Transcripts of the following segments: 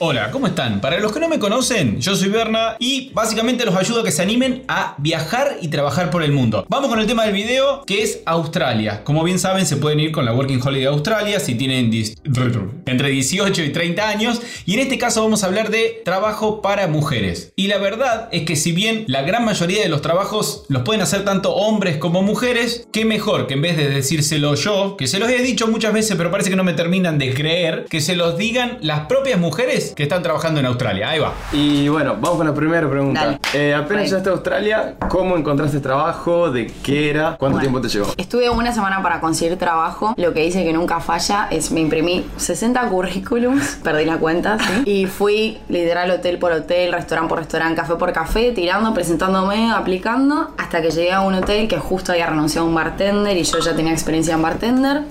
Hola, ¿cómo están? Para los que no me conocen, yo soy Berna y básicamente los ayudo a que se animen a viajar y trabajar por el mundo. Vamos con el tema del video que es Australia. Como bien saben, se pueden ir con la Working Holiday de Australia si tienen entre 18 y 30 años. Y en este caso vamos a hablar de trabajo para mujeres. Y la verdad es que si bien la gran mayoría de los trabajos los pueden hacer tanto hombres como mujeres, qué mejor que en vez de decírselo yo, que se los he dicho muchas veces pero parece que no me terminan de creer, que se los digan las propias mujeres que están trabajando en Australia. Ahí va. Y bueno, vamos con la primera pregunta. Eh, apenas Right. llegaste a Australia, ¿cómo encontraste trabajo? ¿De qué era? ¿Cuánto Bueno. tiempo te llevó? Estuve una semana para conseguir trabajo. Lo que hice que nunca falla es me imprimí 60 currículums, perdí la cuenta, ¿sí? Y fui literal hotel por hotel, restaurante por restaurante, café por café, tirando, presentándome, aplicando, hasta que llegué a un hotel que justo había renunciado a un bartender y yo ya tenía experiencia en bartender.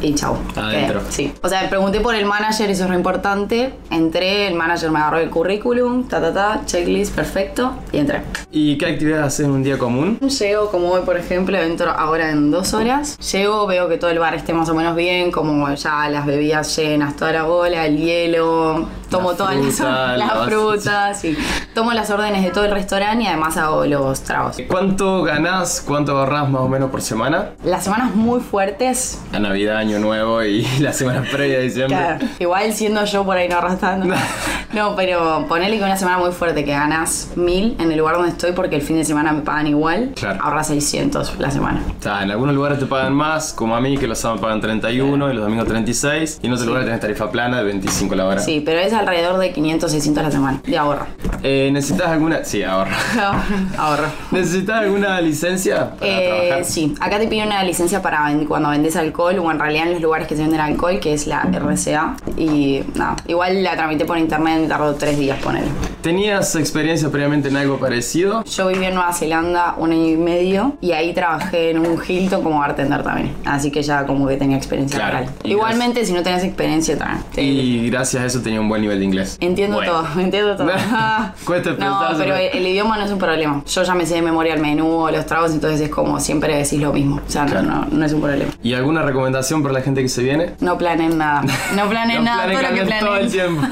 Y chau. Adentro. Sí. O sea, pregunté por el manager, eso es re importante. Entré, el manager me agarró el currículum, ta ta ta, checklist, perfecto, y entré. ¿Y qué actividades haces en un día común? Llego como hoy, por ejemplo, entro ahora en dos horas. Llego, veo que todo el bar esté más o menos bien, como ya las bebidas llenas, toda la bola, el hielo. Tomo La todas las, fruta, las las- frutas, sí. Tomo las órdenes de todo el restaurante y además hago los tragos. ¿Cuánto ganás? ¿Cuánto ahorrás más o menos por semana? Las semanas muy fuertes, La Navidad, Año Nuevo y la semana previa de diciembre. claro, igual siendo yo por ahí no arrastrando. No, pero ponele que una semana muy fuerte que ganas mil en el lugar donde estoy porque el fin de semana me pagan igual, Claro. ahorras 600 la semana. En algunos lugares te pagan más, como a mí, que los sábados pagan 31 y los domingos 36. Y en otros lugares tenés tarifa plana de 25 la hora. Sí, pero es alrededor de 500, 600 la semana de ahorro. Eh, ¿Necesitas alguna...? Sí, ahorra. ahorro. ¿Necesitas alguna licencia para Eh, trabajar? sí, acá te piden una licencia para cuando vendes alcohol o en realidad en los lugares que se venden alcohol, que es la RCA. Y nada, igual la tramité por internet, me tardó tres días poner. ¿Tenías experiencia previamente en algo parecido? Yo viví en Nueva Zelanda un año y medio y ahí trabajé en un Hilton como bartender también. Así que ya como que tenía experiencia Claro. real. Igualmente, si no tenés experiencia, también. Y gracias a eso tenía un buen nivel de inglés. Entiendo Bueno. todo, entiendo todo. Cuesta no, pero el idioma no es un problema. Yo ya me sé de memoria el menú o los tragos, entonces es como siempre decís lo mismo. O sea, no- Claro. no, no es un problema. ¿Y alguna recomendación para la gente que se viene? No planen nada. No planen No nada. planen todo lo que planen. todo el tiempo.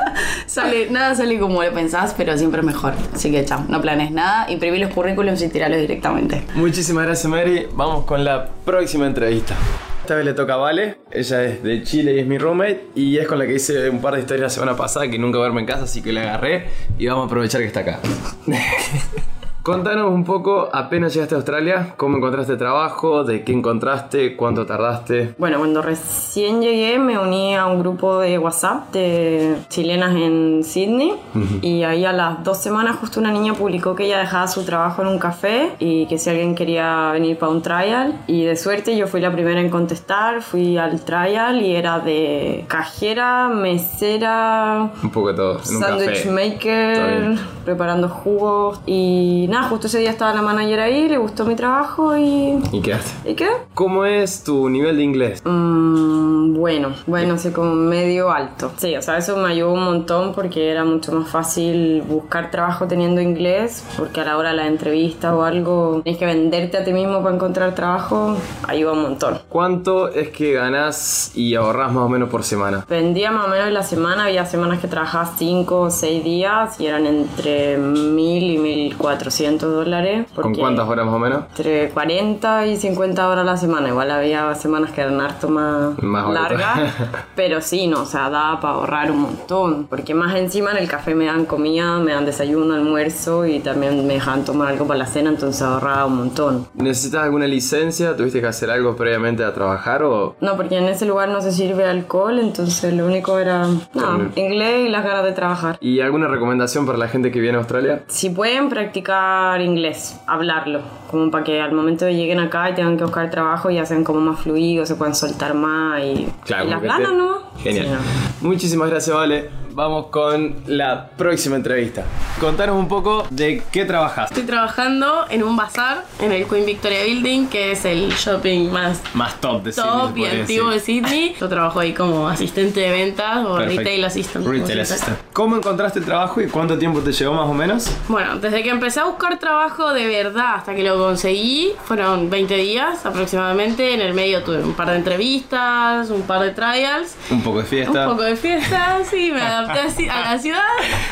sale, nada sale como lo pensás, pero siempre es mejor. Así que chao, no planes nada. Imprimí los currículums y tiralos directamente. Muchísimas gracias, Mary. Vamos con la próxima entrevista. Esta vez le toca a Vale, ella es de Chile y es mi roommate. Y es con la que hice un par de historias la semana pasada que nunca verme en casa, así que la agarré. Y vamos a aprovechar que está acá. Contanos un poco, apenas llegaste a Australia, cómo encontraste trabajo, de qué encontraste, cuánto tardaste. Bueno, cuando recién llegué me uní a un grupo de WhatsApp de chilenas en Sydney y ahí a las dos semanas justo una niña publicó que ella dejaba su trabajo en un café y que si alguien quería venir para un trial. Y de suerte yo fui la primera en contestar, fui al trial y era de cajera, mesera, Un poco de todo, en un Sandwich café. Maker, preparando jugos y nada, justo ese día estaba la manager ahí, le gustó mi trabajo y... ¿Y quedaste? ¿Y qué? ¿Cómo es tu nivel de inglés? Mm, bueno, bueno, así como medio alto. Sí, o sea, eso me ayudó un montón porque era mucho más fácil buscar trabajo teniendo inglés, porque a la hora de la entrevista o algo tienes que venderte a ti mismo para encontrar trabajo, ayuda un montón. ¿Cuánto es que ganás y ahorrás más o menos por semana? Vendía más o menos la semana, había semanas que trabajaba 5 o 6 días y eran entre 1000 y 1400 dólares. ¿Con cuántas horas más o menos? Entre 40 y 50 horas a la semana. Igual había semanas que eran harto más, Más largas. pero sí, no, o sea, daba para ahorrar un montón. Porque más encima en el café me dan comida, me dan desayuno, almuerzo y también me dejan tomar algo para la cena, entonces ahorraba un montón. ¿Necesitas alguna licencia? ¿Tuviste que hacer algo previamente a trabajar o...? No, porque en ese lugar no se sirve alcohol, entonces lo único era no, inglés y las ganas de trabajar. ¿Y alguna recomendación para la gente que viene a Australia? Si pueden practicar inglés, hablarlo, como para que al momento de lleguen acá y tengan que buscar trabajo ya sean como más fluidos, se puedan soltar más y, Claro, y las ganas, te- ¿no? Genial. No. Muchísimas gracias, Vale. vamos con la próxima entrevista. Contanos un poco de qué trabajas. Estoy trabajando en un bazar en el Queen Victoria Building, que es el shopping más Más top de Sydney, top y antiguo de. Sydney. Yo trabajo ahí como asistente de ventas o Perfecto. retail assistant. Retail assistant. ¿Cómo encontraste el trabajo y cuánto tiempo te llevó más o menos? Bueno, desde que empecé a buscar trabajo de verdad hasta que lo conseguí, fueron 20 días aproximadamente. En el medio tuve un par de entrevistas, un par de trials. Un poco de fiesta. Un poco de fiesta, sí, me adapté así a la ciudad,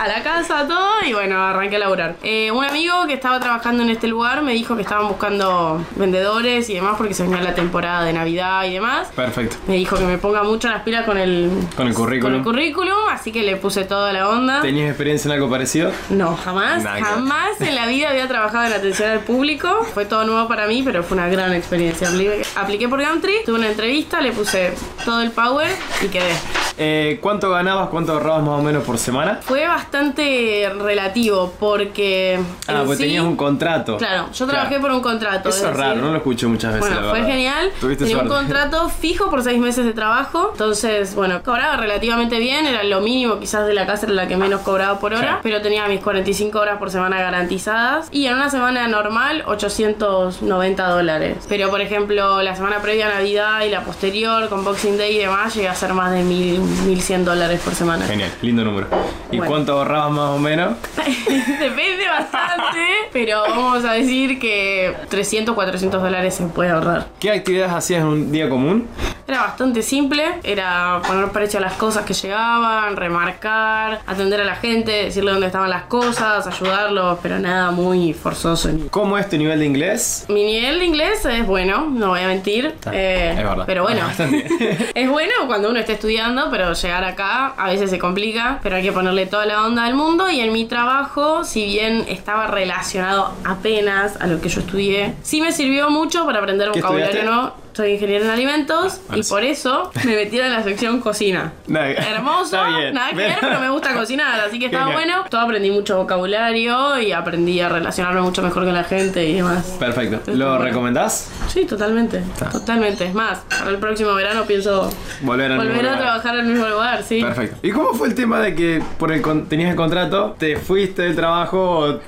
a la casa, a todo, y bueno, arranqué a laburar. Eh, un amigo que estaba trabajando en este lugar me dijo que estaban buscando vendedores y demás porque se venía la temporada de Navidad y demás. Perfecto. Me dijo que me ponga mucho las pilas con el, Con el currículum. con el currículum, así que le puse toda la onda. ¿Tenías experiencia en algo parecido? No, jamás, Nada jamás en la vida había trabajado en atención al público. Fue todo nuevo para mí, pero fue una gran experiencia. Apliqué, apliqué por Gumtree, tuve una entrevista, le puse todo el power y quedé. 对 Eh, ¿Cuánto ganabas, cuánto ahorrabas más o menos por semana? Fue bastante relativo porque. Ah, pues sí- tenías un contrato. Claro, yo trabajé Claro. por un contrato. Eso es raro, no lo escuché muchas veces. Bueno, la fue genial. Tuviste Tenía suerte. un contrato fijo por seis meses de trabajo. Entonces, bueno, cobraba relativamente bien. Era lo mínimo quizás de la casa, era la que menos cobraba por hora. Pero tenía mis 45 horas por semana garantizadas. Y en una semana normal, 890 dólares. Pero, por ejemplo, la semana previa a Navidad y la posterior, con Boxing Day y demás, llegué a ser más de 1000, 1100 dólares por semana. Genial, lindo número. ¿Y Bueno. cuánto ahorrabas más o menos? Depende bastante, pero vamos a decir que 300, 400 dólares se puede ahorrar. ¿Qué actividades hacías en un día común? Era bastante simple, era poner precio a las cosas que llegaban, remarcar, atender a la gente, decirle dónde estaban las cosas, ayudarlos, pero nada muy forzoso. ¿Cómo es tu nivel de inglés? Mi nivel de inglés es bueno, no voy a mentir. eh, es verdad. Pero bueno, Bastante. es bueno cuando uno está estudiando, pero llegar acá a veces se complica, pero hay que ponerle toda la onda del mundo. Y en mi trabajo, si bien estaba relacionado apenas a lo que yo estudié, sí me sirvió mucho para aprender ¿Qué vocabulario nuevo. Soy ingeniero en alimentos Bueno, y sí. por eso me metieron en la sección cocina. Hermoso, nada que ver, pero me gusta cocinar, así que estaba bueno. Todo aprendí mucho vocabulario y aprendí a relacionarme mucho mejor con la gente y demás. Perfecto. ¿Lo bueno. recomendás? Sí, totalmente. Totalmente. Es más, para el próximo verano pienso Volver a trabajar en el mismo lugar, sí. Perfecto. ¿Y cómo fue el tema de que por el con- tenías el contrato, te fuiste del trabajo?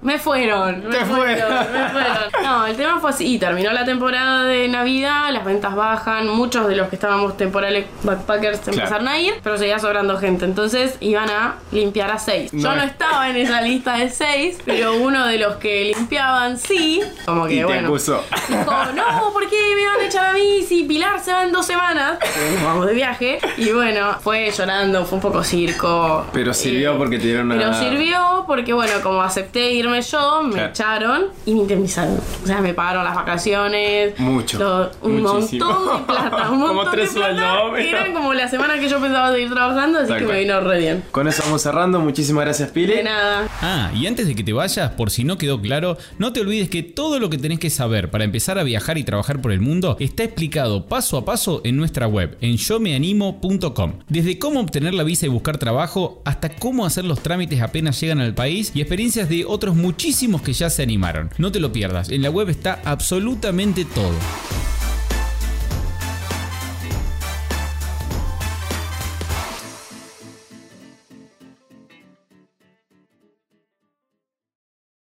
Me fueron, me Te fueron, fueron. me fueron. No, el tema fue así, terminó la temporada de Navidad, las ventas bajan, muchos de los que estábamos temporales backpackers Claro. empezaron a ir, pero seguía sobrando gente, entonces iban a limpiar a seis. No Yo no es- estaba en esa lista de seis, pero uno de los que limpiaban sí, como que y te bueno. acusó. Dijo, no, ¿por qué me van a echar a mí si Pilar se va en dos semanas? Nos vamos de viaje. Y bueno, fue llorando, fue un poco circo. Pero sirvió Eh, porque te dieron una. Pero sirvió porque, bueno, como acepté irme yo, me Claro. echaron y me indemnizaron. O sea, me pagaron las vacaciones. Mucho, lo- un muchísimo. montón de plata. Un Como tres de plata. sueldos, pero- Eran como la semana que yo pensaba seguir trabajando, así Tal que cual. me vino re bien. Con eso vamos cerrando. Muchísimas gracias, Pili. De nada. Ah, y antes de que te vayas, por si no quedó claro, no te olvides que todo lo que tenés que saber para empezar a viajar y trabajar por el mundo está explicado paso a paso en nuestra web, en yomeanimo.com. Desde cómo obtener la visa y buscar trabajo, hasta cómo hacer los trámites apenas llegan al país y experiencias de otros muchísimos que ya se animaron. No te lo pierdas, en la web está absolutamente todo.